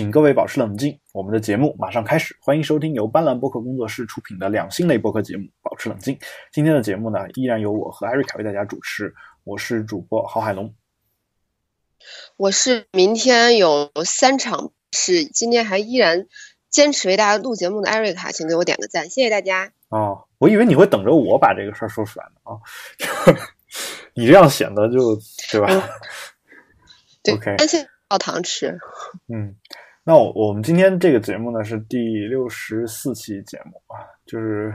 请各位保持冷静，我们的节目马上开始。欢迎收听由斑斓播客工作室出品的两性类播客节目《保持冷静》。今天的节目呢，依然由我和艾瑞卡为大家主持。我是主播郝海龙，我是明天有三场，是今天还依然坚持为大家录节目的艾瑞卡，请给我点个赞，谢谢大家。哦，我以为你会等着我把这个事儿说出来呢啊，你这样显得就对吧？对，OK，担心泡糖吃。嗯，那我我们今天这个节目呢是第六十四期节目啊，就是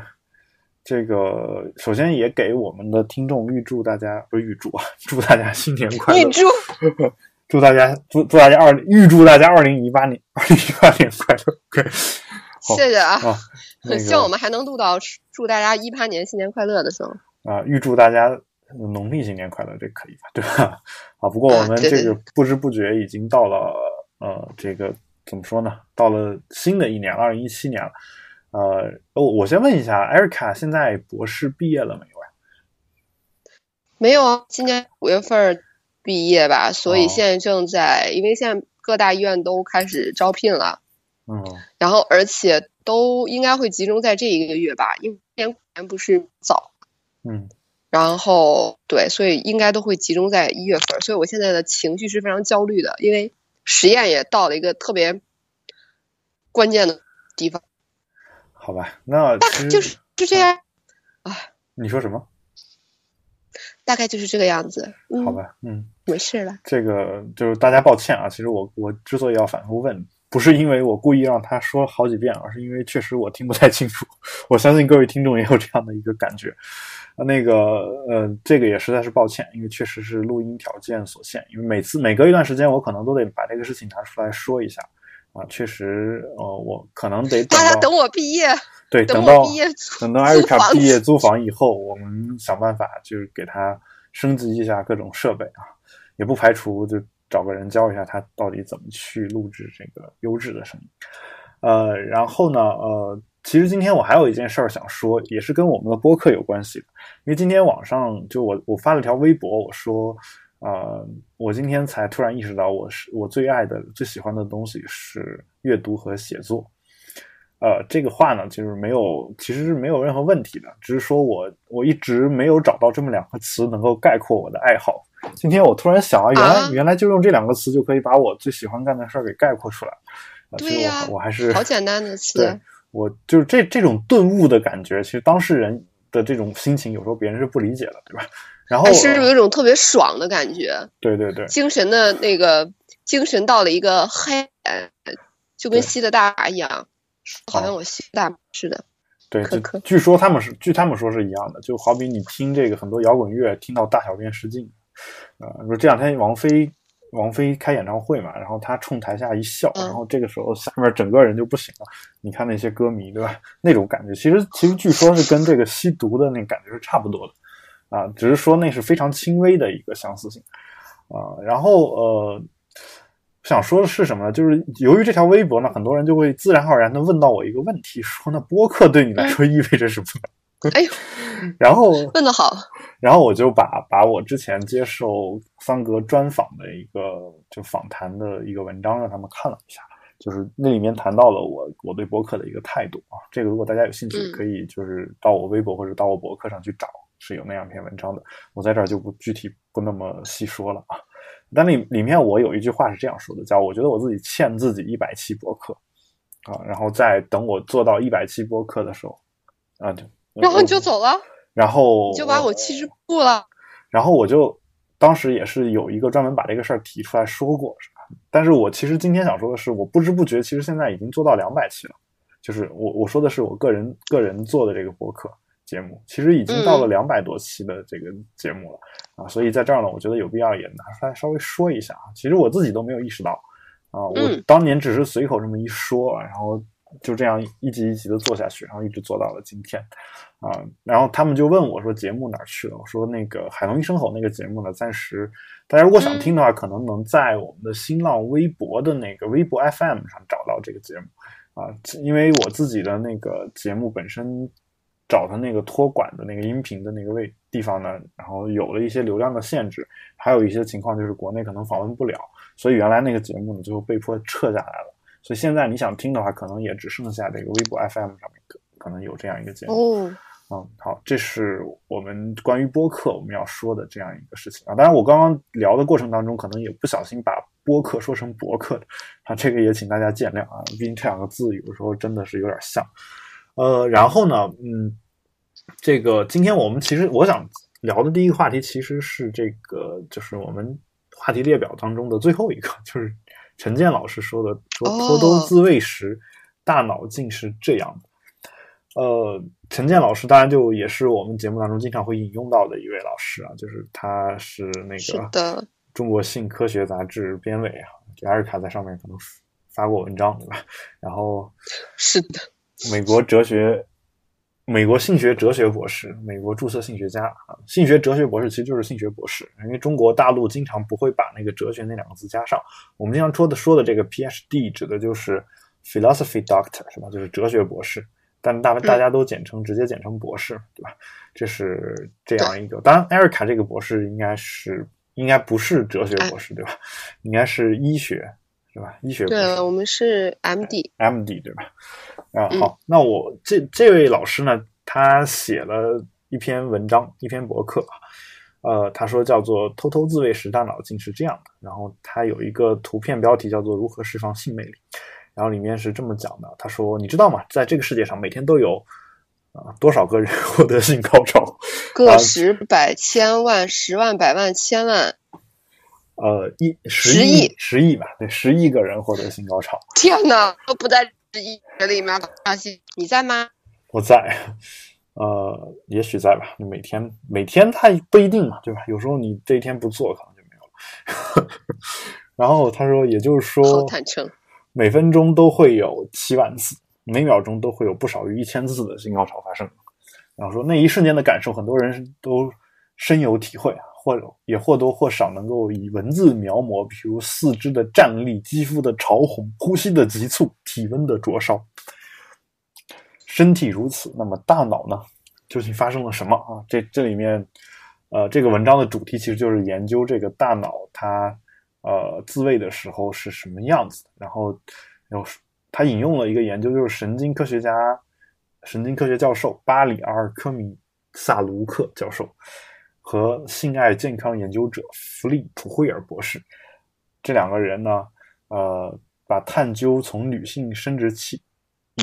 这个首先也给我们的听众预祝大家不是预祝啊，祝大家新年快乐，预祝祝大家祝祝大家二预祝大家二零一八年二零一八年快乐，OK，好谢谢啊，啊，那希望我们还能录到祝大家一八年新年快乐的时候。啊，预祝大家农历新年快乐，这可以吧？对吧？啊，不过我们这个不知不觉已经到了呃，这个怎么说呢？到了新的一年了，二零一七年了。呃，我我先问一下，艾瑞卡现在博士毕业了没有呀？没有啊，今年五月份儿毕业吧，所以哦现在正在，因为现在各大医院都开始招聘了，嗯然后而且都应该会集中在这一个月吧，因为今年年不是早。嗯然后对，所以应该都会集中在一月份儿，所以我现在的情绪是非常焦虑的，因为实验也到了一个特别关键的地方，好吧，那大概就是就这样啊，你说什么？大概就是这个样子。嗯，好，吧，嗯。没事了。这个就是大家抱歉啊，其实我我之所以要反复问，不是因为我故意让他说好几遍，而是因为确实我听不太清楚。我相信各位听众也有这样的一个感觉。啊，那个呃，这个也实在是抱歉，因为确实是录音条件所限，因为每次每隔一段时间，我可能都得把这个事情拿出来说一下。啊，确实，呃，我可能得等到大家等我毕业，对，等等到毕业等到艾瑞卡毕业租房以后，我们想办法就是给他升级一下各种设备啊，也不排除就找个人教一下他到底怎么去录制这个优质的声音。呃，然后呢，呃，其实今天我还有一件事儿想说，也是跟我们的播客有关系的，因为今天网上就我我发了条微博，我说。呃，我今天才突然意识到，我是我最爱的、最喜欢的东西是阅读和写作。呃，这个话呢，就是没有，其实是没有任何问题的，只是说我我一直没有找到这么两个词能够概括我的爱好。今天我突然想啊，原来、啊原来就用这两个词就可以把我最喜欢干的事儿给概括出来。对呀我我还是好简单的对词，我就是这这种顿悟的感觉，其实当事人的这种心情，有时候别人是不理解的，对吧？然后还是有一种特别爽的感觉，对对对，精神的那个精神到了一个嗨点，就跟吸了大麻一样，好像我吸大麻似的。对，可可据说他们是，据他们说是一样的，就好比你听这个很多摇滚乐，听到大小便失禁，啊、呃，说这两天王菲王菲开演唱会嘛，然后她冲台下一笑，嗯然后这个时候下面整个人就不行了。你看那些歌迷，对吧？那种感觉，其实其实据说是跟这个吸毒的那感觉是差不多的，啊，只是说那是非常轻微的一个相似性，啊，然后呃。想说的是什么呢？就是由于这条微博呢，很多人就会自然而然的问到我一个问题，说那播客对你来说意味着什么呢？哎呦，然后问的好，然后我就把把我之前接受桑格专访的一个就访谈的一个文章让他们看了一下，就是那里面谈到了我我对博客的一个态度啊。这个如果大家有兴趣，嗯可以就是到我微博或者到我博客上去找，是有那样一篇文章的。我在这儿就不具体不那么细说了啊。但里里面我有一句话是这样说的，叫我觉得我自己欠自己一百期博客啊，然后在等我做到一百期博客的时候啊，就然后你就走了，然后你就把我弃之不顾了。然后我就当时也是有一个专门把这个事儿提出来说过，是吧？但是我其实今天想说的是，我不知不觉其实现在已经做到两百期了，就是我我说的是我个人个人做的这个博客节目，其实已经到了嗯两百多期的这个节目了、啊，所以在这儿呢，我觉得有必要也拿出来稍微说一下啊。其实我自己都没有意识到啊，我嗯当年只是随口这么一说，然后就这样一集一集的做下去，然后一直做到了今天。啊，然后他们就问我说节目哪儿去了？我说那个海龙一声吼那个节目呢，暂时大家如果想听的话，可能能在我们的新浪微博的那个微博 FM 上找到这个节目啊，因为我自己的那个节目本身找的那个托管的那个音频的那个位地方呢，然后有了一些流量的限制，还有一些情况就是国内可能访问不了，所以原来那个节目呢最后被迫撤下来了。所以现在你想听的话，可能也只剩下这个微博 FM 上面可可能有这样一个节目。哦，嗯，好，这是我们关于播客我们要说的这样一个事情啊。当然，我刚刚聊的过程当中，可能也不小心把播客说成博客啊，这个也请大家见谅啊。毕竟这两个字有时候真的是有点像。呃，然后呢，嗯，这个今天我们其实我想聊的第一个话题其实是这个，就是我们话题列表当中的最后一个，就是陈建老师说的，说偷偷自喂时，大脑竟是这样的。呃，陈建老师当然就也是我们节目当中经常会引用到的一位老师啊，就是他是那个，中国性科学杂志编委啊，艾瑞卡在上面可能发过文章对吧？然后是的，美国哲学、美国性学哲学博士、美国注册性学家啊，性学哲学博士其实就是性学博士，因为中国大陆经常不会把那个哲学那两个字加上。我们经常说的说的这个 PhD 指的就是 philosophy doctor 是吧？就是哲学博士，但大大家都简称直接简称博士，对吧？这是这样一个。当然，艾瑞卡这个博士应该是应该不是哲学博士，对吧？应该是医学是吧？医学。对，我们是 MD。MD 对吧？啊，嗯好，那我这这位老师呢，他写了一篇文章，一篇博客啊，呃，他说叫做“偷偷自慰时大脑竟是这样的”，然后他有一个图片标题叫做“如何释放性魅力”，然后里面是这么讲的，他说：“你知道吗？在这个世界上，每天都有啊、多少个人 获得性高潮？啊个十百千万十万百万千万，呃，一十十亿十亿吧，对，十亿个人获得性高潮。天哪，都不在十亿人里面。相信，你在吗？我在，呃，也许在吧。你每天每天他不一定嘛，对吧？有时候你这一天不做，可能就没有了。然后他说，也就是好说，坦诚。每分钟都会有七万次，每秒钟都会有不少于一千次的性高潮发生。然后说那一瞬间的感受，很多人都深有体会啊，或者也或多或少能够以文字描摹，比如四肢的站立、肌肤的潮红、呼吸的急促、体温的灼烧。身体如此，那么大脑呢？究竟发生了什么啊？这这里面，呃，这个文章的主题其实就是研究这个大脑它呃自慰的时候是什么样子的。然后有他引用了一个研究，就是神经科学家、神经科学教授巴里阿尔科米萨卢克教授和性爱健康研究者弗利普惠尔博士这两个人呢，呃，把探究从女性生殖器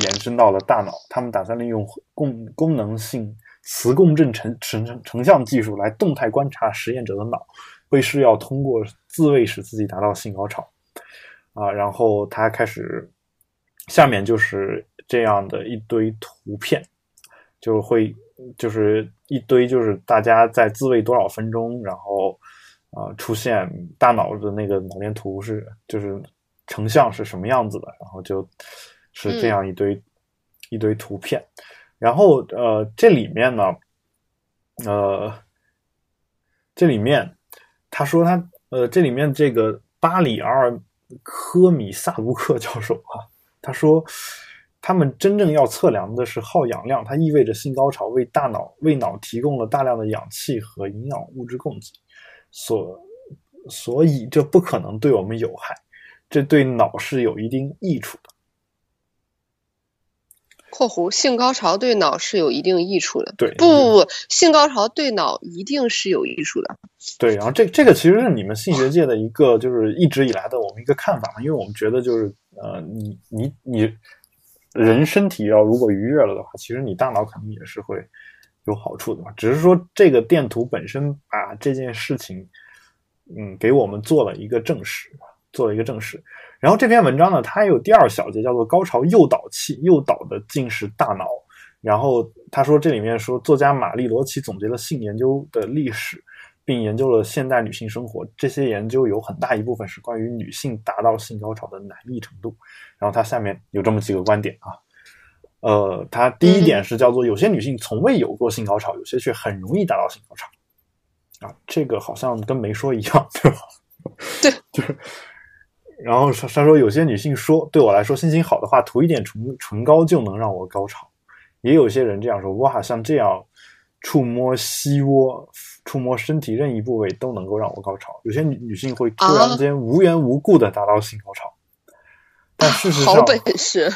延伸到了大脑。他们打算利用功功能性磁共振成成成成像技术来动态观察实验者的脑，为是要通过自慰使自己达到性高潮。啊，然后他开始，下面就是这样的一堆图片，就会就是一堆就是大家在自慰多少分钟，然后啊、呃出现大脑的那个脑电图是就是成像是什么样子的，然后就是这样一堆、一堆图片，然后呃这里面呢，呃这里面他说他呃这里面这个巴里阿尔科米萨卢克教授啊，他说，他们真正要测量的是耗氧量，它意味着性高潮为大脑为脑提供了大量的氧气和营养物质供给，所所以这不可能对我们有害，这对脑是有一定益处的。（括弧性高潮对脑是有一定益处的。对，不不不，性高潮对脑一定是有益处的。对，然后这这个其实是你们性学界的一个，就是一直以来的我们一个看法嘛，因为我们觉得就是呃，你你你人身体要如果愉悦了的话，其实你大脑肯定也是会有好处的嘛。只是说这个电图本身把这件事情，嗯，给我们做了一个证实，做了一个证实。然后这篇文章呢，它有第二小节叫做高潮诱导器，诱导的竟是大脑。然后他说，这里面说，作家玛丽罗奇总结了性研究的历史，并研究了现代女性生活。这些研究有很大一部分是关于女性达到性高潮的难易程度。然后他下面有这么几个观点啊，呃，他第一点是叫做有些女性从未有过性高潮，有些却很容易达到性高潮。啊，这个好像跟没说一样，对吧？对，就是。然后他他说，有些女性说，对我来说，心情好的话，涂一点唇唇膏就能让我高潮。也有些人这样说，哇，像这样触摸膝窝、触摸身体任意部位都能够让我高潮。有些女女性会突然间无缘无故的达到性高潮。但事实好上，本事，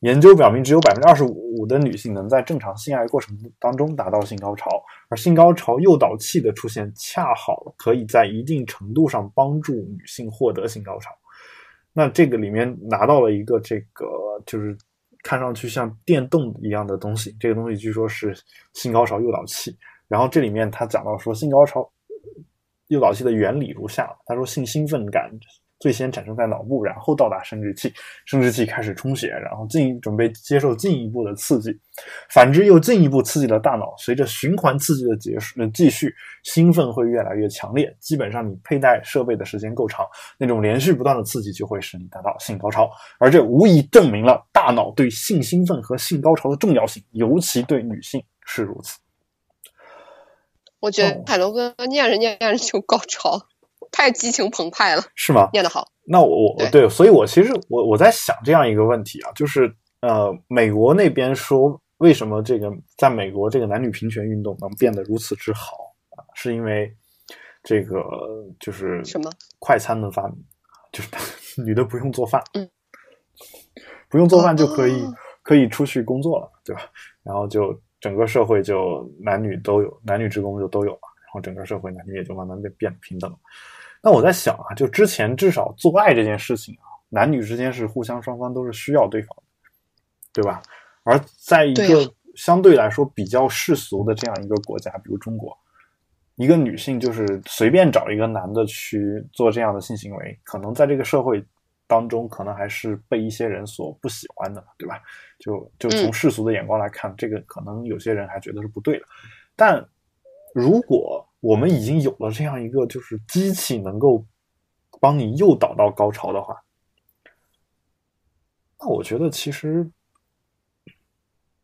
研究表明，只有百分之二十五的女性能在正常性爱过程当中达到性高潮，而性高潮诱导器的出现，恰好可以在一定程度上帮助女性获得性高潮。那这个里面拿到了一个这个就是看上去像电动一样的东西，这个东西据说是性高潮诱导器。然后这里面他讲到说，性高潮诱导器的原理如下：他说，性兴奋感最先产生在脑部，然后到达生殖器，生殖器开始充血，然后进准备接受进一步的刺激，反之又进一步刺激了大脑。随着循环刺激的结束，呃，继续兴奋会越来越强烈。基本上你佩戴设备的时间够长，那种连续不断的刺激就会使你达到性高潮。而这无疑证明了大脑对性兴奋和性高潮的重要性，尤其对女性是如此。我觉得哦海龙哥念着念着就高潮，太激情澎湃了，是吗？念得好。那我我对对，所以我其实我我在想这样一个问题啊，就是呃，美国那边说为什么这个在美国这个男女平权运动能变得如此之好啊，是因为这个就是什么快餐的发明，就是 女的不用做饭，嗯，不用做饭就可以、哦可以出去工作了，对吧？然后就整个社会就男女都有，男女职工就都有了，然后整个社会男女也就慢慢变变平等了。那我在想啊，就之前至少做爱这件事情啊，男女之间是互相双方都是需要对方的，对吧？而在一个相对来说比较世俗的这样一个国家，比如中国，一个女性就是随便找一个男的去做这样的性行为，可能在这个社会当中，可能还是被一些人所不喜欢的，对吧？就就从嗯世俗的眼光来看，这个可能有些人还觉得是不对的。但如果我们已经有了这样一个就是机器能够帮你诱导到高潮的话，那我觉得其实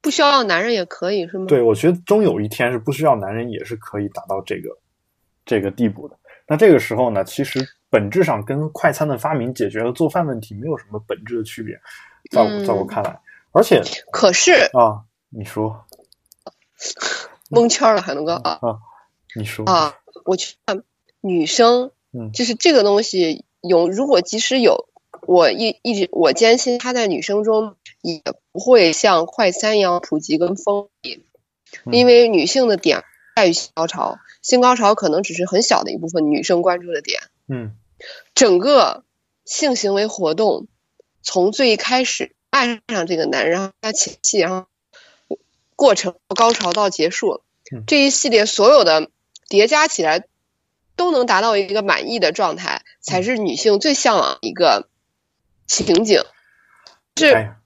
不需要男人也可以是吗？对，我觉得终有一天是不需要男人也是可以达到这个这个地步的。那这个时候呢，其实本质上跟快餐的发明解决了做饭问题没有什么本质的区别，在我、在我嗯看来，而且可是啊，你说 蒙圈了，海龙哥啊。你说。啊！我去看女生嗯。就是这个东西有，如果即使有，我一一直我坚信它在女生中也不会像快餐一样普及跟风靡，嗯。因为女性的点在于性高潮，性高潮可能只是很小的一部分女生关注的点。嗯。整个性行为活动从最开始爱上这个男人，然后他前戏，然后过程高潮到结束嗯，这一系列所有的叠加起来，都能达到一个满意的状态，才是女性最向往的一个情景。是，哎，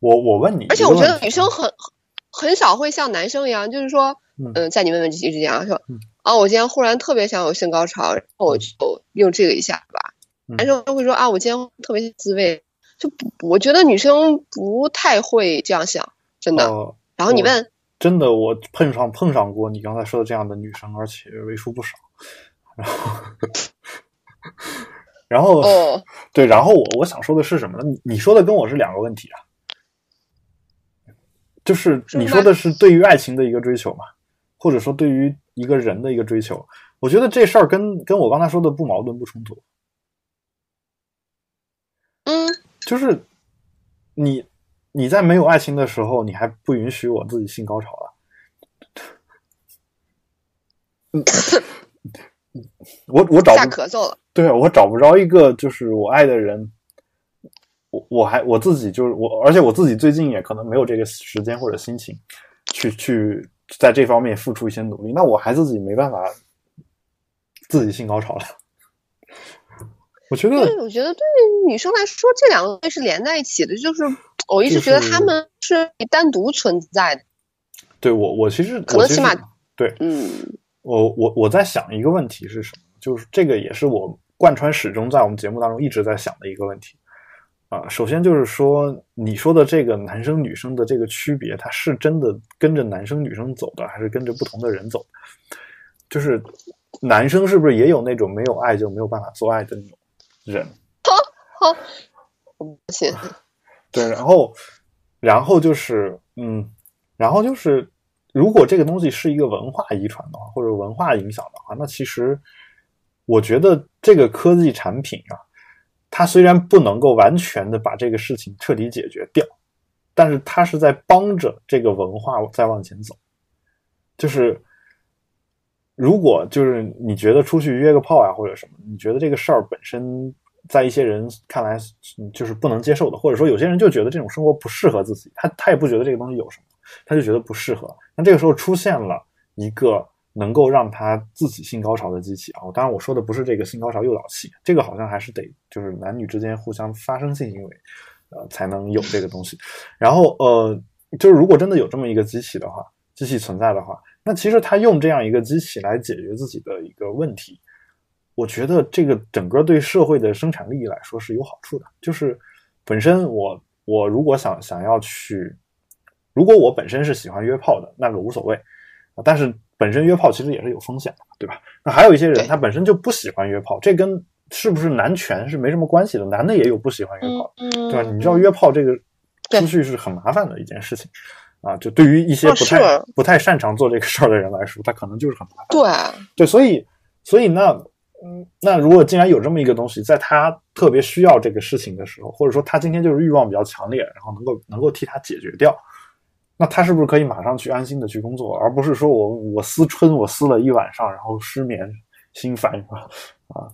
我我问你而且我觉得女生很很少会像男生一样，就是说，嗯。嗯，在你问问题之前啊，说嗯，啊，我今天忽然特别想有性高潮，然后我就用这个一下吧。嗯男生会说啊，我今天特别自慰，就不，我觉得女生不太会这样想，真的。呃，然后你问，真的我碰上碰上过你刚才说的这样的女生，而且为数不少。然后，然后、哦，对，然后我我想说的是什么呢？你你说的跟我是两个问题啊，就是你说的是对于爱情的一个追求嘛，或者说对于一个人的一个追求，我觉得这事儿跟跟我刚才说的不矛盾不冲突，嗯，就是你你在没有爱情的时候，你还不允许我自己性高潮了？嗯我我找不咳嗽了。对我找不着一个就是我爱的人，我我还我自己就是我，而且我自己最近也可能没有这个时间或者心情去去在这方面付出一些努力，那我还自己没办法自己性高潮了。我觉得对我觉得对女生来说，这两个东西是连在一起的，就是我一直觉得就是她们是单独存在的。对我我其实可能我起码对嗯我我我在想一个问题是什么？就是这个也是我贯穿始终在我们节目当中一直在想的一个问题啊、首先就是说，你说的这个男生女生的这个区别，他是真的跟着男生女生走的，还是跟着不同的人走的？就是男生是不是也有那种没有爱就没有办法做爱的那种人？好，我不信。对，然后，然后就是，嗯，然后就是，如果这个东西是一个文化遗传的话，或者文化影响的话，那其实我觉得这个科技产品啊，他虽然不能够完全的把这个事情彻底解决掉，但是他是在帮着这个文化再往前走。就是如果就是你觉得出去约个炮啊或者什么，你觉得这个事儿本身在一些人看来就是不能接受的，或者说有些人就觉得这种生活不适合自己，他他也不觉得这个东西有什么，他就觉得不适合。那这个时候出现了一个能够让他自己性高潮的机器啊，当然我说的不是这个性高潮诱导器，这个好像还是得就是男女之间互相发生性行为，呃才能有这个东西。然后呃，就是如果真的有这么一个机器的话，机器存在的话。那其实他用这样一个机器来解决自己的一个问题，我觉得这个整个对社会的生产利益来说是有好处的。就是本身我我如果想想要去，如果我本身是喜欢约炮的，那个无所谓。但是本身约炮其实也是有风险的，对吧？那还有一些人他本身就不喜欢约炮，这跟是不是男权是没什么关系的。男的也有不喜欢约炮，对吧？你知道约炮这个出去是很麻烦的一件事情。啊，就对于一些不太不太擅长做这个事儿的人来说，他可能就是很麻烦。对对，所以所以那嗯，那如果既然有这么一个东西，在他特别需要这个事情的时候，或者说他今天就是欲望比较强烈，然后能够能够替他解决掉，那他是不是可以马上去安心的去工作，而不是说我我思春我思了一晚上，然后失眠心烦是吧？啊，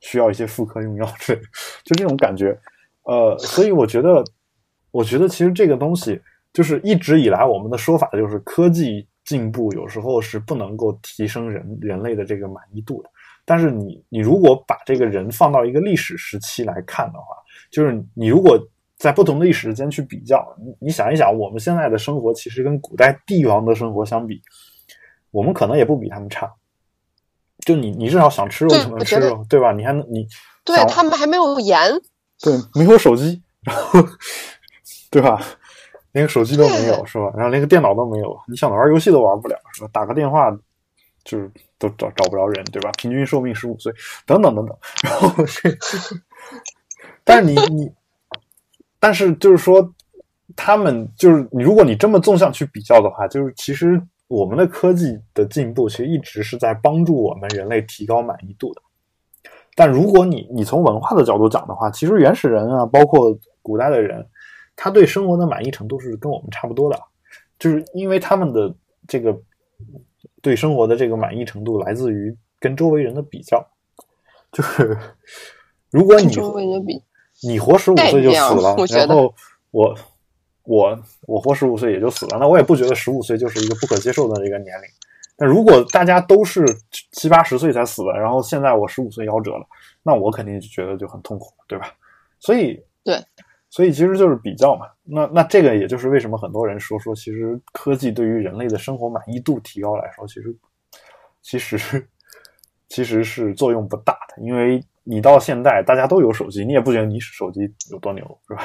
需要一些妇科用药之类，就这种感觉。呃，所以我觉得，我觉得其实这个东西。就是一直以来我们的说法就是科技进步有时候是不能够提升人人类的这个满意度的。但是你你如果把这个人放到一个历史时期来看的话，就是你如果在不同的历史时间去比较，你你想一想，我们现在的生活其实跟古代帝王的生活相比，我们可能也不比他们差。就你你至少想吃肉就能吃肉，对吧？你还能你对他们还没有盐，对，没有手机，然后对吧？连个手机都没有是吧？然后连个电脑都没有，你想玩游戏都玩不了是吧？打个电话就是都找找不着人对吧？平均寿命十五岁，等等等等。然后是，但是你你，但是就是说，他们就是你，如果你这么纵向去比较的话，就是其实我们的科技的进步，其实一直是在帮助我们人类提高满意度的。但如果你你从文化的角度讲的话，其实原始人啊，包括古代的人。他对生活的满意程度是跟我们差不多的，就是因为他们的这个对生活的这个满意程度来自于跟周围人的比较，就是如果你周围人比你活十五岁就死了，然后我我我活十五岁也就死了，那我也不觉得十五岁就是一个不可接受的一个年龄。但如果大家都是七八十岁才死的，然后现在我十五岁夭折了，那我肯定就觉得就很痛苦，对吧？所以对。所以其实就是比较嘛，那那这个也就是为什么很多人说说，其实科技对于人类的生活满意度提高来说，其实其实其实是作用不大的，因为你到现在大家都有手机，你也不觉得你手机有多牛，是吧？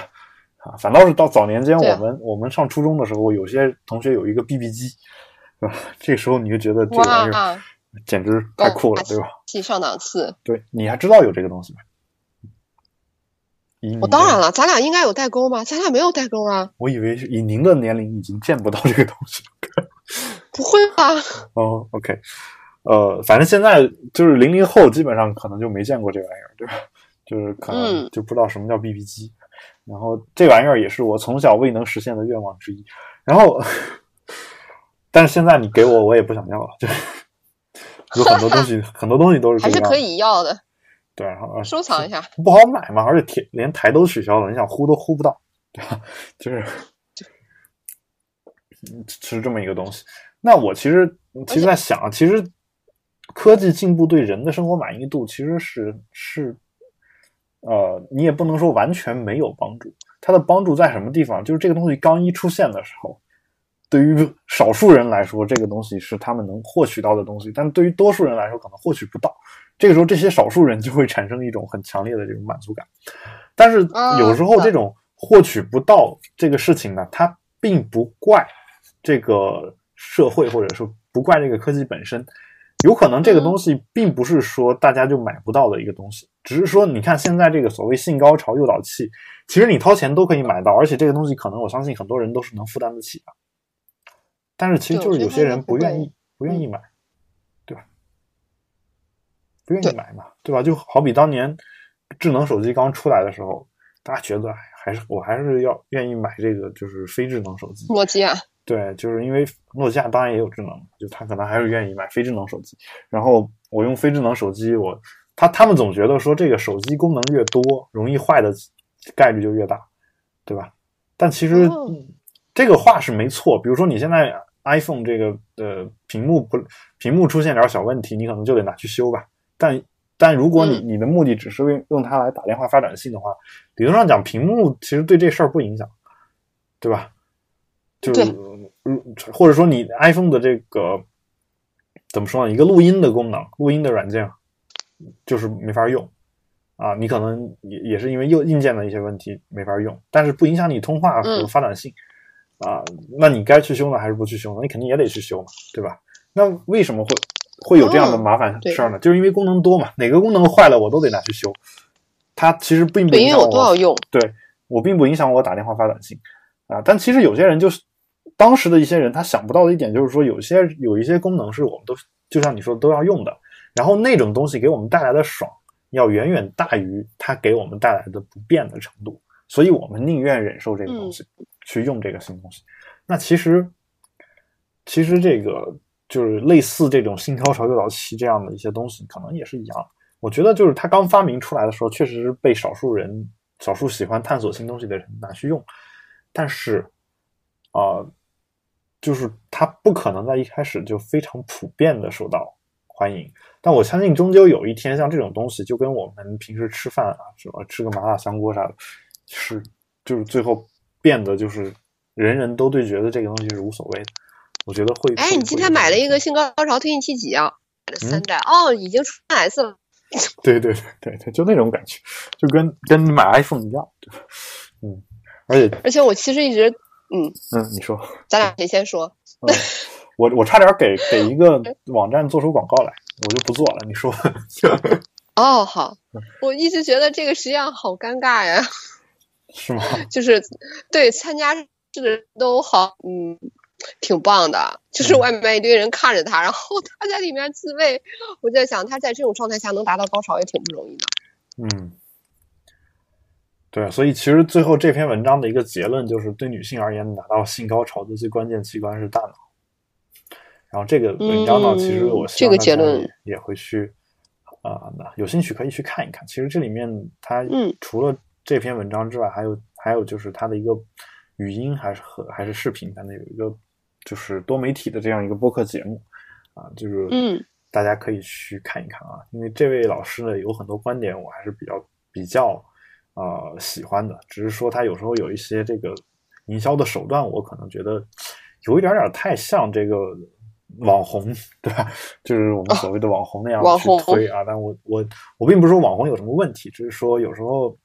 啊，反倒是到早年间我们我们上初中的时候，有些同学有一个 BB 机，是吧？这时候你就觉得这玩意儿简直太酷了，对吧？上档次。对，你还知道有这个东西吗？我当然了，咱俩应该有代沟吗？咱俩没有代沟啊。我以为是以您的年龄已经见不到这个东西了。不会吧？哦，OK，呃，反正现在就是零零后，基本上可能就没见过这玩意儿，对吧？就是可能就不知道什么叫 BB 机。然后这玩意儿也是我从小未能实现的愿望之一。然后，但是现在你给我，我也不想要了。就 有很多东西，很多东西都是还是可以要的。对，然后收藏一下，不好买嘛，而且台连台都取消了，你想呼都呼不到，对吧？就是是这么一个东西。那我其实其实在想，其实科技进步对人的生活满意度其实是是，呃，你也不能说完全没有帮助。它的帮助在什么地方？就是这个东西刚一出现的时候，对于少数人来说，这个东西是他们能获取到的东西，但对于多数人来说，可能获取不到。这个时候，这些少数人就会产生一种很强烈的这种满足感，但是有时候这种获取不到这个事情呢，它并不怪这个社会，或者说不怪这个科技本身，有可能这个东西并不是说大家就买不到的一个东西，只是说你看现在这个所谓性高潮诱导器，其实你掏钱都可以买到，而且这个东西可能我相信很多人都是能负担得起的，但是其实就是有些人不愿意，不愿意买。对吧不愿意买嘛，对吧？就好比当年智能手机刚出来的时候，大家觉得哎还是我还是要愿意买这个就是非智能手机。诺基亚，对，就是因为诺基亚当然也有智能，就他可能还是愿意买非智能手机。然后我用非智能手机，我他他们总觉得说这个手机功能越多，容易坏的概率就越大，对吧？但其实、哦这个话是没错。比如说你现在 iPhone 这个呃屏幕不屏幕出现点小问题，你可能就得拿去修吧。但但如果你嗯你的目的只是用用它来打电话发短信的话，理论上讲，屏幕其实对这事儿不影响，对吧？就是嗯，或者说你 iPhone 的这个怎么说呢？一个录音的功能，录音的软件就是没法用啊。你可能也也是因为硬硬件的一些问题没法用，但是不影响你通话和嗯发短信、啊。那你该去修呢还是不去修呢？你肯定也得去修嘛，对吧？那为什么会会有这样的哦麻烦事儿呢？就是因为功能多嘛，哪个功能坏了我都得拿去修。它其实并不影响我我都要用。对我并不影响我打电话发短信啊。但其实有些人就是当时的一些人，他想不到的一点就是说，有些有一些功能是我们都就像你说的都要用的，然后那种东西给我们带来的爽，要远远大于它给我们带来的不便的程度，所以我们宁愿忍受这个东西，去用这个新东西。那其实其实这个就是类似这种新高潮诱导器这样的一些东西，可能也是一样。我觉得就是它刚发明出来的时候，确实是被少数人、少数喜欢探索新东西的人拿去用，但是，啊、就是它不可能在一开始就非常普遍的受到欢迎。但我相信，终究有一天，像这种东西，就跟我们平时吃饭啊，什么吃个麻辣香锅啥的，是就是最后变得就是人人都对觉得这个东西是无所谓的。我觉得会。哎，你今天买了一个？新高潮推进器几啊？买了嗯三代、哦，已经出 S 了。对对对对对，就那种感觉，就跟跟你买 iPhone 一样，对？嗯，而且而且我其实一直，嗯，嗯，你说，咱俩谁先说？嗯，我我差点给给一个网站做出广告来，我就不做了。你说，哦，好，嗯我一直觉得这个实际上好尴尬呀，是吗？就是对参加这个人都好，嗯，挺棒的，就是嗯外面一堆人看着他，然后他在里面自慰，我在想他在这种状态下能达到高潮也挺不容易的。嗯，对，所以其实最后这篇文章的一个结论就是，对女性而言，达到性高潮的最关键器官是大脑。然后这个文章呢，嗯其实我希这个结论也也会去啊、那有兴趣可以去看一看。其实这里面它嗯除了这篇文章之外，还有还有就是它的一个语音还是和还是视频，反正有一个就是多媒体的这样一个播客节目啊，就是嗯大家可以去看一看啊，因为这位老师呢有很多观点我还是比较比较呃喜欢的，只是说他有时候有一些这个营销的手段，我可能觉得有一点点太像这个网红，对吧？就是我们所谓的网红那样去推啊。但我我我并不是说网红有什么问题，只是说有时候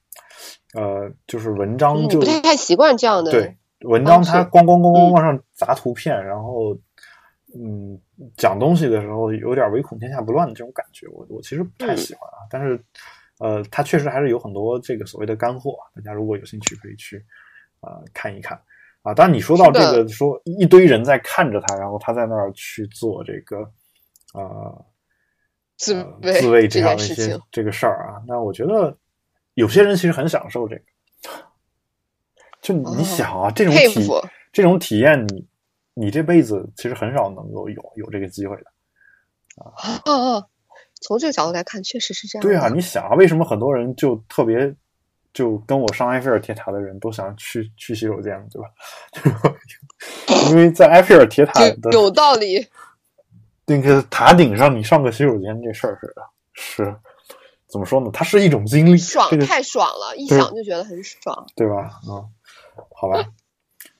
呃，就是文章就嗯不太习惯这样的。对，文章它咣咣咣咣嗯往上砸图片，然后嗯，讲东西的时候有点唯恐天下不乱的这种感觉，我我其实不太嗯喜欢啊。但是呃，它确实还是有很多这个所谓的干货，大家如果有兴趣可以去呃看一看啊。当然你说到这个说一堆人在看着他，然后他在那儿去做这个呃自自慰这这样的一些这个事儿啊，那我觉得有些人其实很享受这个。就你想啊，这种体这种体验你，你这辈子其实很少能够有有这个机会的啊。哦哦，从这个角度来看，确实是这样。对啊，你想啊，为什么很多人就特别就跟我上埃菲尔铁塔的人都想去去洗手间，对吧？因为在埃菲尔铁塔的有有道理。那个塔顶上，你上个洗手间这事儿是是怎么说呢？它是一种经历，爽这个太爽了，一想就觉得很爽。对吧？嗯，好吧。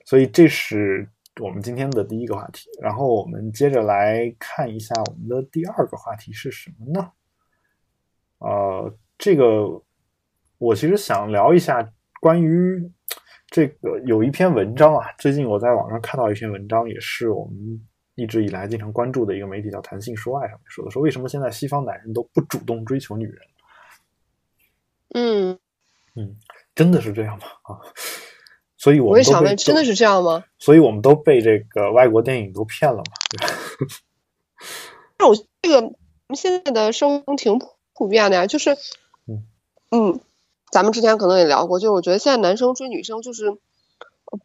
所以这是我们今天的第一个话题，然后我们接着来看一下我们的第二个话题是什么呢？呃，这个我其实想聊一下关于这个有一篇文章啊，最近我在网上看到一篇文章，也是我们一直以来经常关注的一个媒体叫“谈性说爱”上面说的，说为什么现在西方男人都不主动追求女人？嗯，嗯，真的是这样吗？啊，所以我我也想问，真的是这样吗？所以我们都被这个外国电影都骗了嘛，对吧？但我这个现在的生活挺普普遍的呀，就是嗯嗯，咱们之前可能也聊过，就是我觉得现在男生追女生就是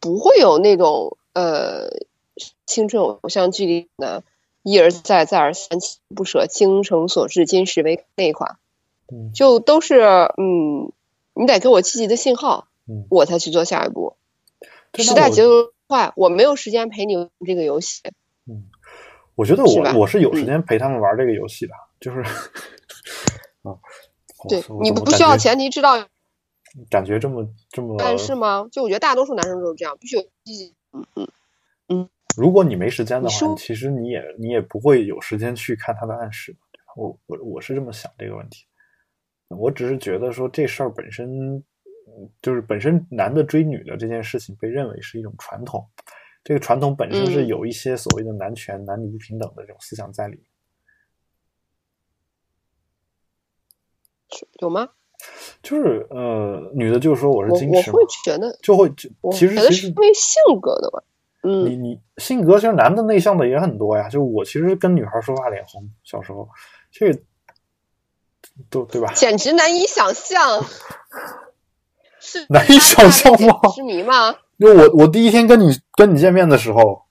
不会有那种呃青春偶像剧里的一而再再而三不舍、精诚所至、金石为那一款，嗯就都是嗯，你得给我积极的信号，嗯，我才去做下一步。时代节奏快，我没有时间陪你玩这个游戏。嗯我觉得是我我是有时嗯间陪他们玩这个游戏的，就是啊，对你不不需要前提知道感觉这么这么但是吗？就我觉得大多数男生都是这样，必须有积极。嗯嗯，如果你没时间的话，其实你也你也不会有时间去看他的暗示，对吧？我我我是这么想这个问题。我只是觉得说这事儿本身，嗯就是本身男的追女的这件事情被认为是一种传统，这个传统本身是嗯有一些所谓的男权、男女不平等的这种思想在里面。有吗？就是呃，女的就说我是矜持我会，觉得，就会就我觉得其实其实是因为性格的吧。你嗯，你性格其实男的内向的也很多呀，就我其实跟女孩说话脸红，小时候这个都对吧？简直难以想象。是难以想象吗痴迷吗？因为我我第一天跟你跟你见面的时候，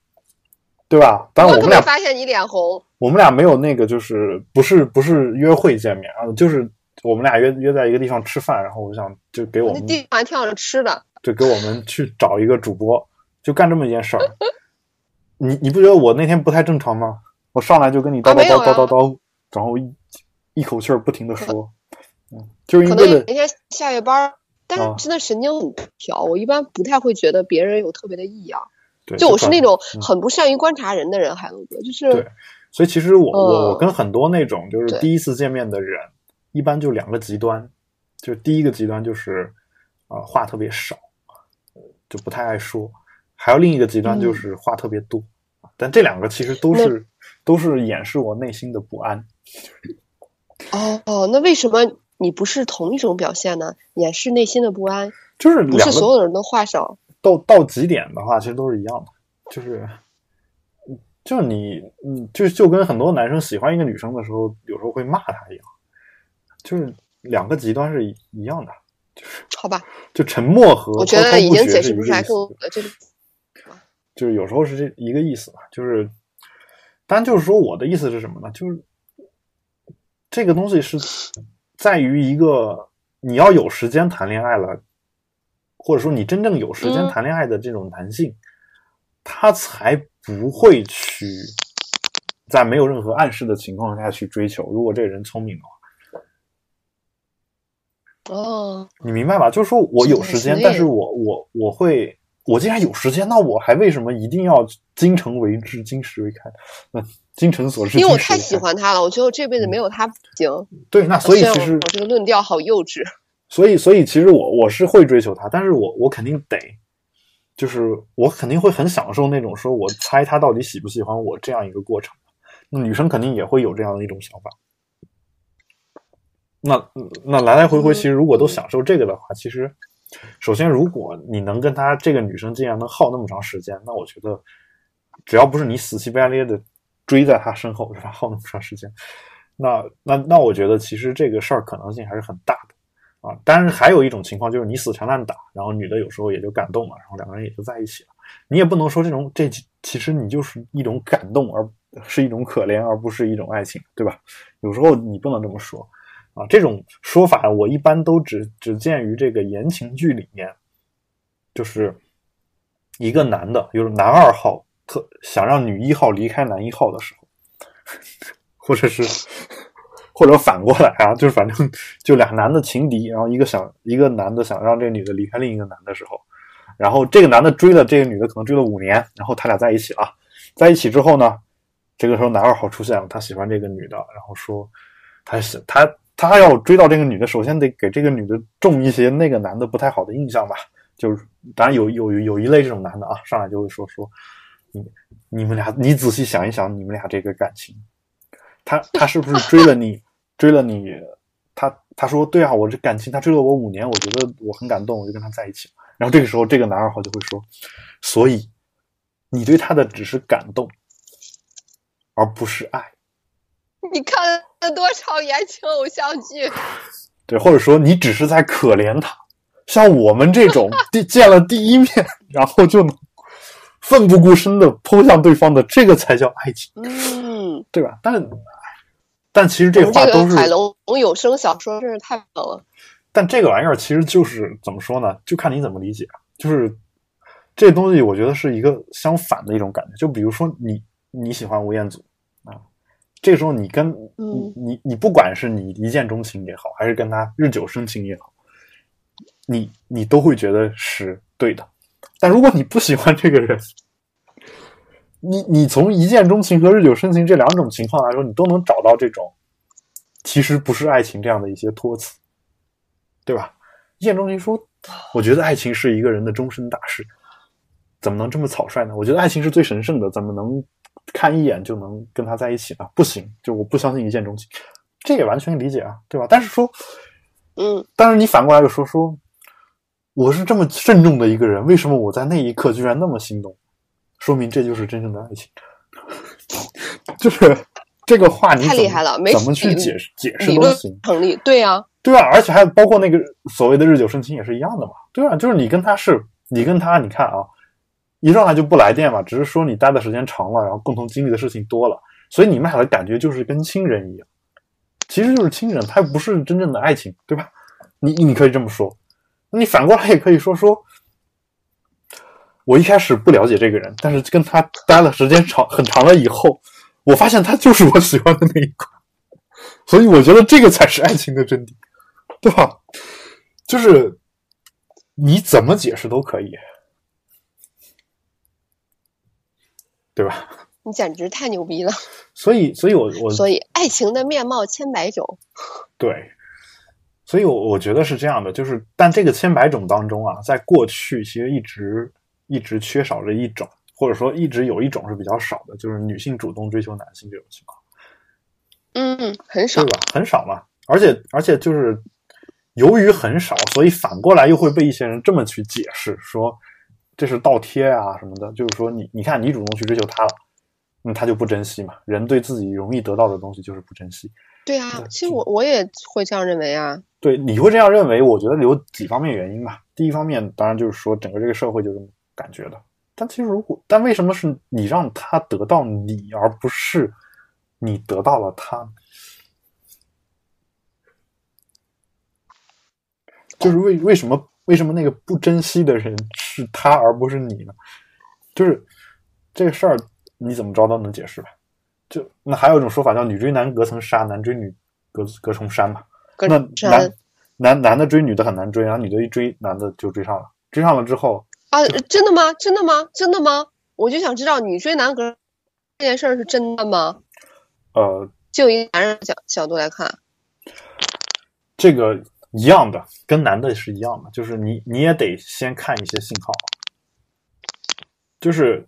对吧？当然我们俩发现你脸红。我们俩没有那个就是不是不是约会见面啊，就是我们俩约约在一个地方吃饭，然后我想就给我那们地方还挺好吃的。就给我们去找一个主播，就干这么一件事儿。你你不觉得我那天不太正常吗？我上来就跟你叨叨叨叨叨叨，然后一一口气儿不停的说，嗯，就是因为了那天下夜班儿，但啊是真的神经很调。我一般不太会觉得别人有特别的异样。对，就我是那种嗯很不善于观察人的人，海龙哥，就是对所以其实我我我嗯跟很多那种就是第一次见面的人，一般就两个极端，就是第一个极端就是啊、呃话特别少，呃就不太爱说，还有另一个极端嗯就是话特别多，但这两个其实都是都是掩饰我内心的不安。哦哦，那为什么你不是同一种表现呢？掩饰内心的不安，就是不是所有人都话少。到到极点的话，其实都是一样的，就是就是你嗯，就就跟很多男生喜欢一个女生的时候，有时候会骂她一样，就是两个极端是一一样的，好吧，就沉默和我觉得已经解释不出来更一个意思多的这个。就是有时候是这一个意思嘛，就是，当然就是说我的意思是什么呢？就是这个东西是在于一个你要有时间谈恋爱了，或者说你真正有时间嗯谈恋爱的这种男性，他才不会去在没有任何暗示的情况下去追求。如果这个人聪明的话，哦，你明白吧？就是说我有时间，但是我我我会，我既然有时间，那我还为什么一定要精诚为之，金石为开？那，精诚所至，因为我太。喜欢他了，我觉得我这辈子没有他不行。对，那所以其实我我这个论调好幼稚。所以，所以其实我我是会追求他，但是我我肯定得，就是我肯定会很享受那种说我猜他到底喜不喜欢我这样一个过程。那女生肯定也会有这样的一种想法。那那来来回回，嗯其实如果都享受这个的话，其实首先如果你能跟她这个女生竟然能耗那么长时间，那我觉得只要不是你死乞白赖的追在她身后是吧，耗那么长时间，那那那我觉得其实这个事儿可能性还是很大的。啊，当然还有一种情况就是你死缠烂打，然后女的有时候也就感动了，然后两个人也就在一起了。你也不能说这种这其实你就是一种感动，而是一种可怜，而不是一种爱情，对吧？有时候你不能这么说啊。这种说法我一般都只只见于这个言情剧里面，就是一个男的，就是男二号特想让女一号离开男一号的时候，或者是。或者反过来啊，就是反正就俩男的情敌，然后一个想一个男的想让这个女的离开另一个男的时候，然后这个男的追了这个女的，可能追了五年，然后他俩在一起了。在一起之后呢，这个时候男二号出现了，他喜欢这个女的，然后说他是他他要追到这个女的，首先得给这个女的种一些那个男的不太好的印象吧。就是当然有有有一类这种男的啊，上来就会说说你你们俩，你仔细想一想，你们俩这个感情，他他是不是追了你？追了你，他他说对啊，我这感情他追了我五年，我觉得我很感动，我就跟他在一起。然后这个时候，这个男二号就会说，所以你对他的只是感动，而不是爱。你看了多少言情偶像剧？对，或者说你只是在可怜他。像我们这种 第见了第一面，然后就能奋不顾身的扑向对方的，这个才叫爱情，嗯，对吧？但但其实这话都是，海龙有声小说真是太棒了。但这个玩意儿其实就是怎么说呢？就看你怎么理解啊。就是这东西，我觉得是一个相反的一种感觉。就比如说你你喜欢吴彦祖啊，这个时候你跟嗯你你你不管是你一见钟情也好，还是跟他日久生情也好，你你都会觉得是对的。但如果你不喜欢这个人，你你从一见钟情和日久生情这两种情况来说，你都能找到这种其实不是爱情这样的一些托词，对吧？一见钟情说，我觉得爱情是一个人的终身大事，怎么能这么草率呢？我觉得爱情是最神圣的，怎么能看一眼就能跟他在一起呢？不行，就我不相信一见钟情，这也完全理解啊，对吧？但是说，嗯，但是你反过来又说说，我是这么慎重的一个人，为什么我在那一刻居然那么心动？说明这就是真正的爱情，就是这个话你太厉害了没怎么去解释解释都行。成立。对呀、对啊，而且还包括那个所谓的日久生情也是一样的嘛，对啊，就是你跟他是，你跟他，你看啊，一上来就不来电嘛，只是说你待的时间长了，然后共同经历的事情多了，所以你们俩的感觉就是跟亲人一样，其实就是亲人，它不是真正的爱情，对吧？你你可以这么说，你反过来也可以说说，我一开始不了解这个人，但是跟他待了时间长很长了以后，我发现他就是我喜欢的那一款，所以我觉得这个才是爱情的真谛。对吧？就是你怎么解释都可以，对吧？你简直太牛逼了！所以，所以我我所以，爱情的面貌千百种。对，所以我我觉得是这样的，就是但这个千百种当中啊，在过去其实一直一直缺少着一种，或者说一直有一种是比较少的，就是女性主动追求男性这种情况。嗯，很少对。吧？很少嘛，而且而且就是由于很少，所以反过来又会被一些人这么去解释，说这是倒贴啊什么的，就是说你你看你主动去追求他了，那、他就不珍惜嘛。人对自己容易得到的东西就是不珍惜。对啊，其实我我也会这样认为啊。对，你会这样认为，我觉得有几方面原因吧。第一方面，当然就是说整个这个社会就这么感觉的。但其实如果，但为什么是你让他得到你，而不是你得到了他？就是为为什么为什么那个不珍惜的人是他而不是你呢？就是这个事儿你怎么着都能解释吧？就那还有一种说法叫女追男隔层纱，男追女隔隔重山嘛。那男男男的追女的很难追，然后女的一追男的就追上了，追上了之后，啊，真的吗？真的吗？真的吗？我就想知道女追男隔这件事儿是真的吗？呃，就一个男人角角度来看，这个一样的，跟男的是一样的，就是你你也得先看一些信号，就是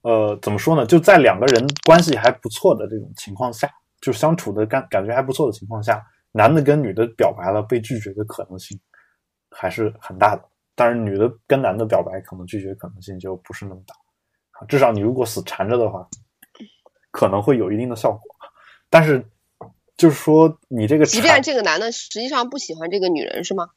呃怎么说呢？就在两个人关系还不错的这种情况下，就相处的感感觉还不错的情况下，男的跟女的表白了，被拒绝的可能性还是很大的。但是女的跟男的表白，可能拒绝可能性就不是那么大。至少你如果死缠着的话，可能会有一定的效果。但是就是说，你这个即便这个男的实际上不喜欢这个女人，是吗？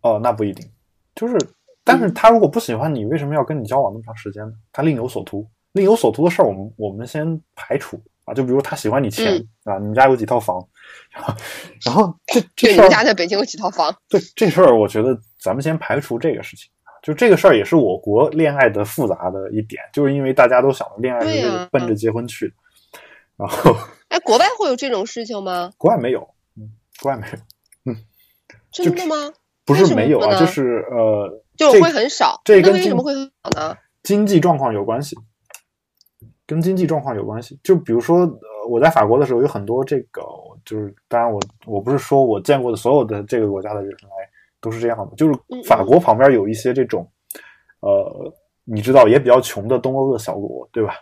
哦，那不一定，就是，但是他如果不喜欢你，为什么要跟你交往那么长时间呢？他另有所图，另有所图的事儿，我们我们先排除啊。就比如他喜欢你钱、啊，你们家有几套房，然后然后这 这对，你事儿们家在北京有几套房？对这事儿，我觉得咱们先排除这个事情。就这个事儿也是我国恋爱的复杂的一点，就是因为大家都想着恋爱是奔着结婚去的，然后哎，国外会有这种事情吗？国外没有，嗯，国外没有，嗯真的吗？不是没有啊，就是呃，就会很少。这跟为什么会很少呢？经济状况有关系，跟经济状况有关系。就比如说，呃，我在法国的时候，有很多这个，就是当然我我不是说我见过的所有的这个国家的人来都是这样的，就是嗯法国旁边有一些这种，呃，你知道也比较穷的东欧的小国，对吧？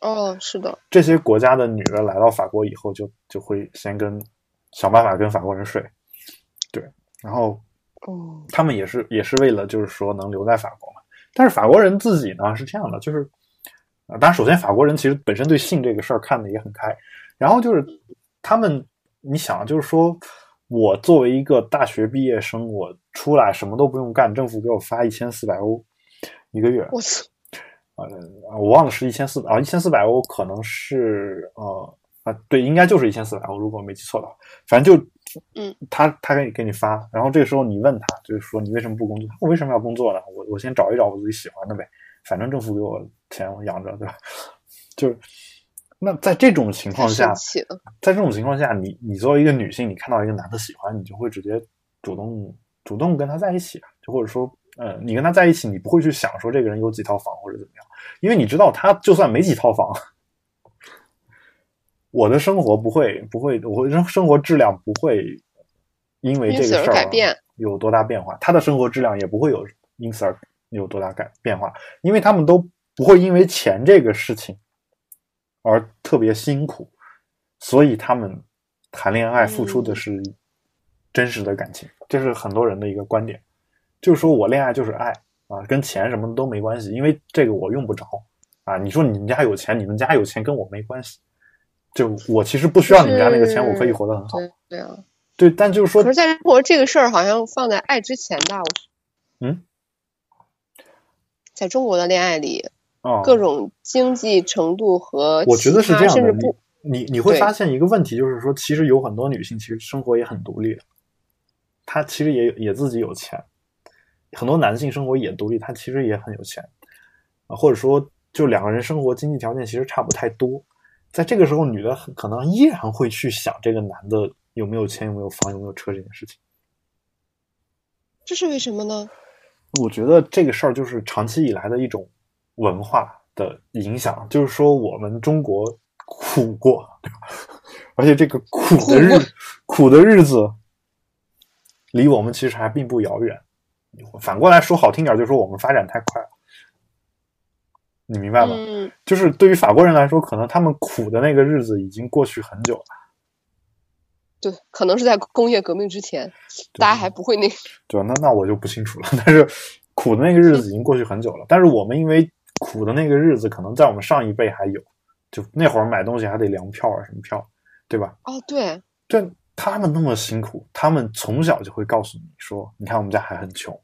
哦，是的，这些国家的女的来到法国以后就，就会先跟想办法跟法国人睡，对，然后哦，他们也是也是为了就是说能留在法国嘛。但是法国人自己呢是这样的，就是啊，当然首先法国人其实本身对性这个事儿看的也很开，然后就是他们，你想就是说，我作为一个大学毕业生，我出来什么都不用干，政府给我发一千四百欧一个月。我操！啊，我忘了是一千四啊，一千四百欧可能是呃啊，对，应该就是一千四百欧，如果没记错的话，反正就嗯，他他给你给你发，然后这个时候你问他，就是说你为什么不工作？我为什么要工作呢？我我先找一找我自己喜欢的呗，反正政府给我钱我养着，对吧？就是那在这种情况下，在这种情况下，你你作为一个女性，你看到一个男的喜欢你，就会直接主动主动跟他在一起，就或者说。呃，你跟他在一起，你不会去想说这个人有几套房或者怎么样，因为你知道他就算没几套房，我的生活不会不会，我生生活质量不会因为这个事儿有多大变化，他的生活质量也不会有因此而有多大改变化，因为他们都不会因为钱这个事情而特别辛苦，所以他们谈恋爱付出的是真实的感情，这是很多人的一个观点。就是说我恋爱就是爱啊，跟钱什么的都没关系，因为这个我用不着啊。你说你们家有钱，你们家有钱跟我没关系。就我其实不需要你们家那个钱，我可以活得很好。对啊，对，但就是说，可是在中国这个事儿好像放在爱之前吧？嗯，在中国的恋爱里，啊，各种经济程度和我觉得是这样的。你你会发现一个问题，就是说，其实有很多女性其实生活也很独立的，她其实也也自己有钱。很多男性生活也独立，他其实也很有钱啊，或者说，就两个人生活经济条件其实差不太多。在这个时候，女的可能依然会去想这个男的有没有钱、有没有房、有没有车这件事情。这是为什么呢？我觉得这个事儿就是长期以来的一种文化的影响，就是说我们中国苦过，而且这个苦的日苦的日子离我们其实还并不遥远。反过来说好听点，就是说我们发展太快了，你明白吗？嗯，就是对于法国人来说，可能他们苦的那个日子已经过去很久了。对，可能是在工业革命之前，大家还不会那个。对，那那我就不清楚了。但是苦的那个日子已经过去很久了。但是我们因为苦的那个日子，可能在我们上一辈还有，就那会儿买东西还得粮票啊，什么票，对吧？哦，对，这他们那么辛苦，他们从小就会告诉你说：“你看，我们家还很穷。”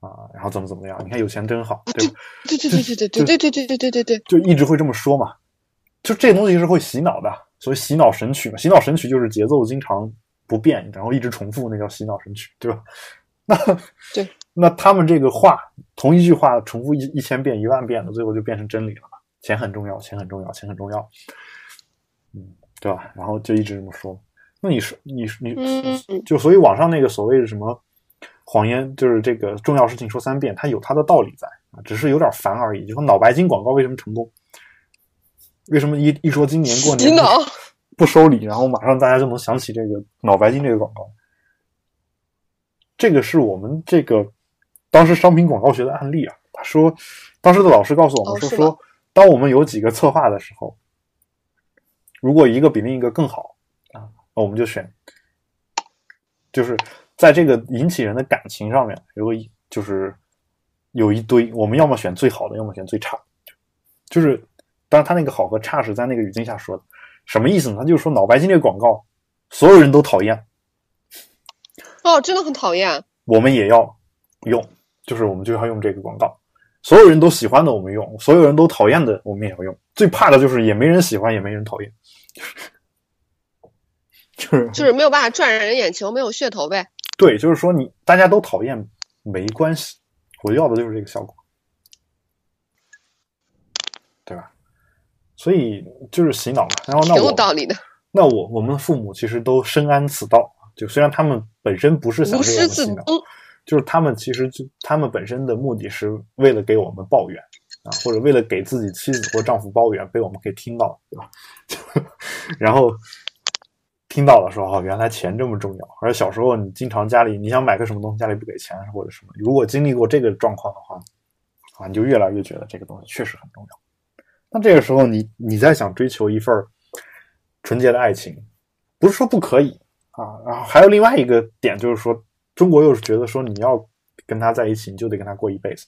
啊，然后怎么怎么样？你看有钱真好，对吧？对对对对对对对对对对对对对，就一直会这么说嘛。就这东西是会洗脑的，所以洗脑神曲嘛。洗脑神曲就是节奏经常不变，然后一直重复，那叫洗脑神曲，对吧？那对，那他们这个话，同一句话重复一一千遍、一万遍的，最后就变成真理了嘛？钱很重要，钱很重要，钱很重要，嗯，对吧？然后就一直这么说。那你说，你你就所以网上那个所谓的什么？谎言就是这个重要事情说三遍，它有它的道理在啊，只是有点烦而已。就说脑白金广告为什么成功？为什么一一说今年过年不收礼，然后马上大家就能想起这个脑白金这个广告？这个是我们这个当时商品广告学的案例啊。他说，当时的老师告诉我们说说，当我们有几个策划的时候，如果一个比另一个更好啊，那我们就选，就是。在这个引起人的感情上面，有一就是有一堆，我们要么选最好的，要么选最差。就是，当然他那个好和差是在那个语境下说的，什么意思呢？他就是说脑白金这个广告，所有人都讨厌。哦，真的很讨厌。我们也要用，就是我们就要用这个广告。所有人都喜欢的我们用，所有人都讨厌的我们也要用。最怕的就是也没人喜欢，也没人讨厌，就是就是没有办法赚人眼球，没有噱头呗。对，就是说你大家都讨厌没关系，我要的就是这个效果，对吧？所以就是洗脑嘛。然后那挺有道理的。那我我们父母其实都深谙此道，就虽然他们本身不是想给我们洗脑，就是他们其实就他们本身的目的是为了给我们抱怨啊，或者为了给自己妻子或丈夫抱怨，被我们给听到，对吧？然后。听到了说哦，原来钱这么重要。而小时候你经常家里你想买个什么东西，家里不给钱或者什么。如果经历过这个状况的话，啊，你就越来越觉得这个东西确实很重要。那这个时候你你在想追求一份纯洁的爱情，不是说不可以啊。然后还有另外一个点就是说，中国又是觉得说你要跟他在一起，你就得跟他过一辈子，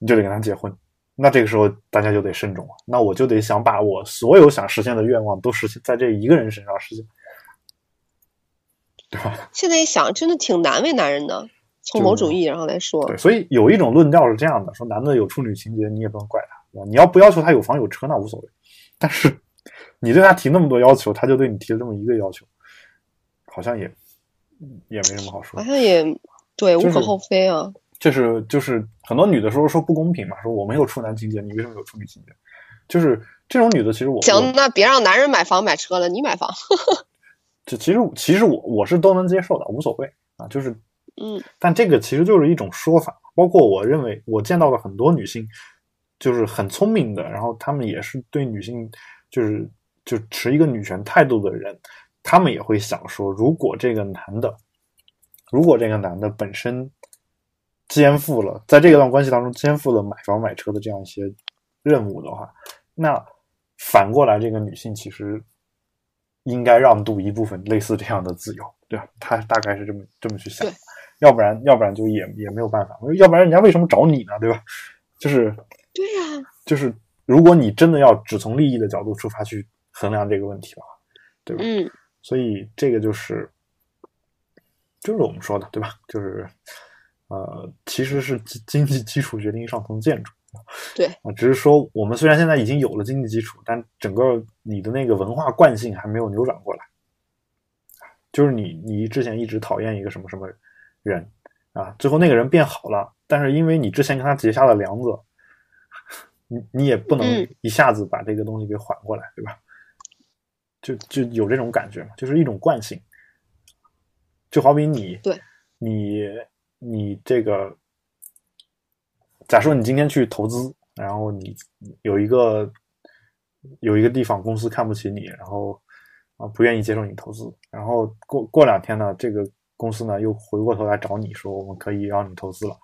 你就得跟他结婚。那这个时候大家就得慎重了。那我就得想把我所有想实现的愿望都实现在这一个人身上实现。对吧？现在一想，真的挺难为男人的。从某种意义上来说，对，所以有一种论调是这样的：说男的有处女情节，你也不能怪他？你要不要求他有房有车，那无所谓。但是你对他提那么多要求，他就对你提了这么一个要求，好像也也没什么好说。好像也对，无可厚非啊。就是就是很多女的说说不公平嘛，说我没有处男情节，你为什么有处女情节？就是这种女的，其实我行，那别让男人买房买车了，你买房。这其实其实我我是都能接受的，无所谓啊。就是嗯但这个其实就是一种说法，包括我认为我见到的很多女性，就是很聪明的，然后她们也是对女性就是就持一个女权态度的人，她们也会想说，如果这个男的，如果这个男的本身肩负了在这段关系当中肩负了买房买车的这样一些任务的话，那反过来这个女性其实应该让渡一部分类似这样的自由，对吧？他大概是这么这么去想。要不然，要不然就也也没有办法，要不然人家为什么找你呢？对吧？就是对呀、就是，如果你真的要只从利益的角度出发去衡量这个问题的话，对吧？嗯，所以这个就是就是我们说的，对吧？就是呃，其实是经经济基础决定上层建筑。对啊，只是说我们虽然现在已经有了经济基础，但整个你的那个文化惯性还没有扭转过来。就是你你之前一直讨厌一个什么什么人啊，最后那个人变好了，但是因为你之前跟他结下了梁子，你你也不能嗯一下子把这个东西给缓过来，对吧？就就有这种感觉嘛，就是一种惯性。就好比你，对你你这个，假说你今天去投资，然后你有一个有一个地方公司看不起你，然后啊不愿意接受你投资，然后过过两天呢，这个公司呢又回过头来找你说我们可以让你投资了。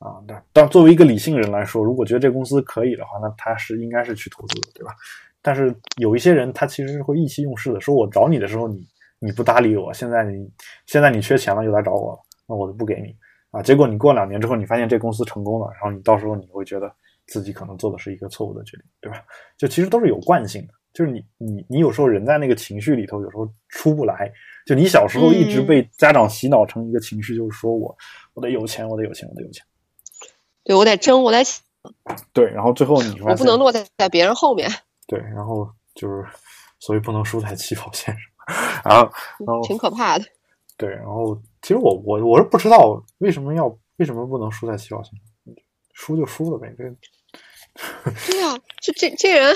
啊，但但作为一个理性人来说，如果觉得这个公司可以的话，那他是应该是去投资的，对吧？但是有一些人，他其实是会意气用事的，说我找你的时候你你不搭理我，现在你现在你缺钱了又来找我了，那我就不给你啊。结果你过两年之后，你发现这公司成功了，然后你到时候你会觉得自己可能做的是一个错误的决定，对吧？就其实都是有惯性的，就是你你你有时候人在那个情绪里头，有时候出不来。就你小时候一直嗯被家长洗脑成一个情绪，就是说我我得有钱，我得有钱，我得有钱。对我得争，我得对，然后最后你说我不能落在在别人后面，对，然后就是所以不能输在起跑线上，然后然后挺可怕的。对，然后其实我我我是不知道为什么要为什么不能输在起跑线上，输就输了呗，这 对呀、就这这人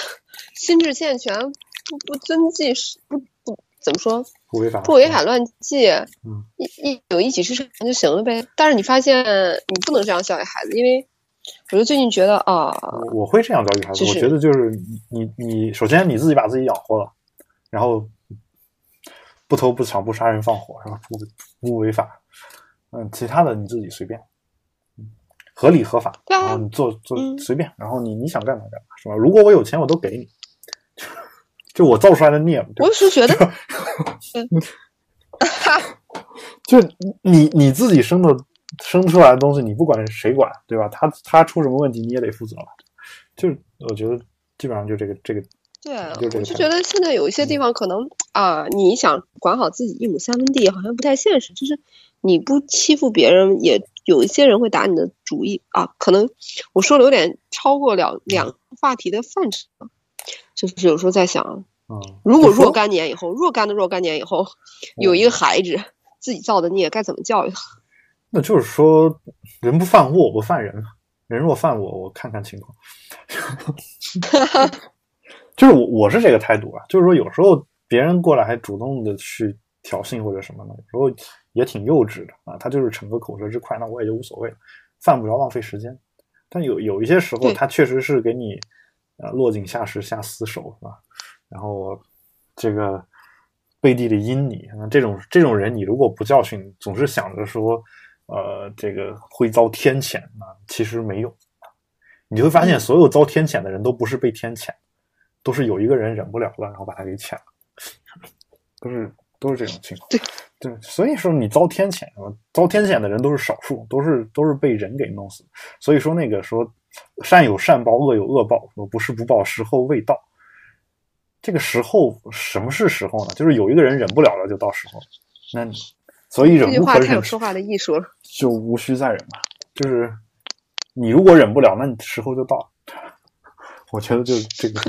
心智健全，不不遵纪不不怎么说，不违法不违法乱纪，嗯一一有一己之长就行了呗。但是你发现你不能这样教育孩子，因为我就最近觉得啊，我我会这样教育孩子，就是我觉得就是你你你首先你自己把自己养活了，然后不偷不抢不杀人放火是吧？不不违法，嗯，其他的你自己随便，嗯合理合法，然后你做做嗯随便，然后你你想干嘛干嘛是吧？如果我有钱我都给你，就我造出来的孽我是觉得，就你你自己生的生出来的东西，你不管谁管，对吧？他他出什么问题你也得负责了。就是我觉得基本上就这个这个，对，我就觉得现在有一些地方可能啊，你想管好自己一亩三分地，好像不太现实。就是你不欺负别人，也有一些人会打你的主意啊。可能我说的有点超过两两话题的范畴，就是有时候在想，嗯，如果若干年以后，若干的若干年以后，有一个孩子自己造的孽，该怎么教育他？那就是说，人不犯我，我不犯人。人若犯我，我看看情况。就是我我是这个态度啊，就是说有时候别人过来还主动的去挑衅或者什么的，有时候也挺幼稚的啊。他就是逞个口舌之快，那我也就无所谓了，犯不着浪费时间。但有有一些时候，他确实是给你呃落井下石下死手是吧？然后这个背地里阴你，那这种这种人，你如果不教训，总是想着说，呃，这个会遭天谴啊，其实没有。你会发现，嗯所有遭天谴的人都不是被天谴，都是有一个人忍不了了，然后把他给谴了，都是都是这种情况。对对，所以说你遭天谴，遭天谴的人都是少数，都是都是被人给弄死。所以说那个说善有善报，恶有恶报，说不是不报，时候未到。这个时候什么是时候呢？就是有一个人忍不了了，就到时候。那你所以忍这句话无可忍太有说话的艺术了。就无需再忍嘛。就是你如果忍不了，那你时候就到了。我觉得就是这个，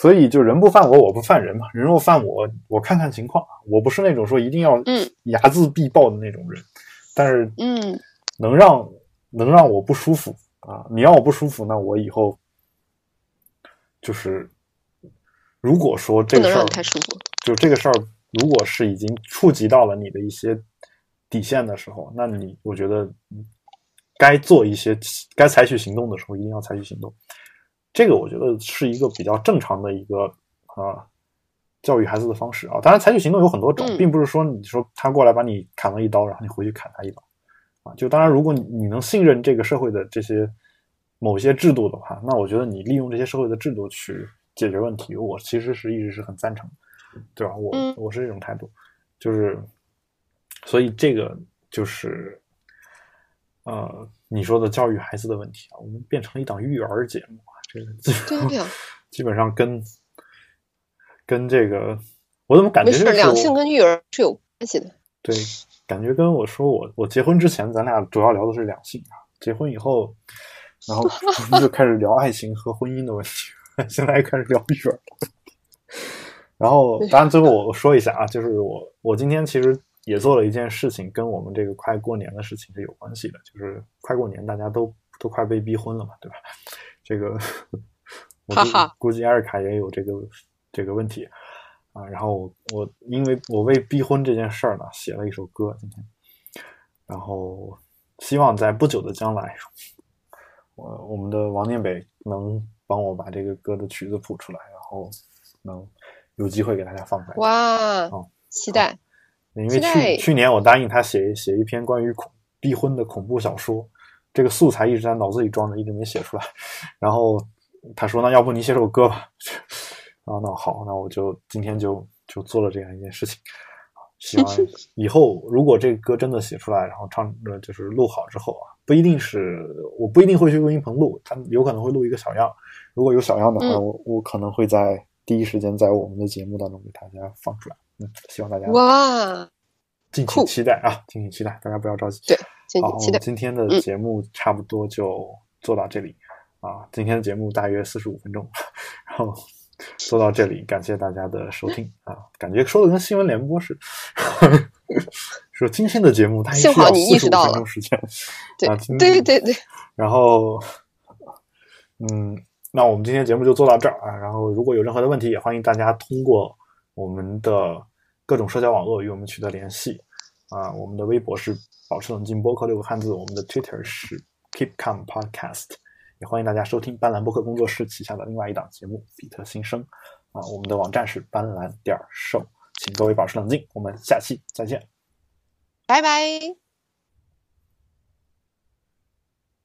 所以就人不犯我，我不犯人嘛。人若犯我，我看看情况。我不是那种说一定要嗯睚眦必报的那种人，但是嗯能让能让我不舒服啊！你让我不舒服，那我以后就是，如果说这个事儿太舒服。就这个事儿，如果是已经触及到了你的一些底线的时候，那你我觉得嗯该做一些该采取行动的时候，一定要采取行动。这个我觉得是一个比较正常的一个啊教育孩子的方式啊。当然，采取行动有很多种，嗯并不是说你说他过来把你砍了一刀，然后你回去砍他一刀啊。就当然，如果你你能信任这个社会的这些某些制度的话，那我觉得你利用这些社会的制度去解决问题，我其实是一直是很赞成，对吧？我、嗯我是这种态度，就是所以这个就是呃你说的教育孩子的问题啊，我们变成了一档育儿节目基本上对呀、基本上跟跟这个我怎么感觉没两性我跟育儿是有关系的。对，感觉跟我说我我结婚之前，咱俩主要聊的是两性啊，结婚以后，然后就开始聊爱情和婚姻的问题，现在又开始聊育儿。然后，当然最后我说一下啊，就是我我今天其实也做了一件事情，跟我们这个快过年的事情是有关系的，就是快过年，大家都都快被逼婚了嘛，对吧？这个 我估计艾瑞卡也有这个这个问题啊。然后我我因为我为逼婚这件事儿呢，写了一首歌，今天，然后希望在不久的将来，我我们的王念北能帮我把这个歌的曲子谱出来，然后能有机会给大家放出来。哇，哦期待！因为去去年我答应他写写一篇关于恐逼婚的恐怖小说，这个素材一直在脑子里装着，一直没写出来。然后他说：“那要不你写首歌吧？”啊，那好，那我就今天就就做了这样一件事情。希望以后如果这个歌真的写出来，然后唱呃就是录好之后啊，不一定是我不一定会去录音棚录，他有可能会录一个小样。如果有小样的话，嗯我我可能会在第一时间在我们的节目当中给大家放出来。嗯，希望大家哇，敬请期待啊，敬请期待，大家不要着急。对，敬好，请期待。我们今天的嗯节目差不多就做到这里、啊。今天的节目大约四十五分钟，然后做到这里，感谢大家的收听啊，感觉说的跟新闻联播似的。说今天的节目大约需要幸好你意四十五识到了分钟时间。对啊今对对对，然后，嗯，那我们今天节目就做到这儿啊。然后，如果有任何的问题，也欢迎大家通过我们的各种社交网络与我们取得联系啊。我们的微博是保持冷静播客六个汉字，我们的 Twitter 是 Keep Calm Podcast，也欢迎大家收听斑斓播客工作室旗下的另外一档节目《比特新生》啊。我们的网站是斑斓点儿 show，请各位保持冷静，我们下期再见。拜拜。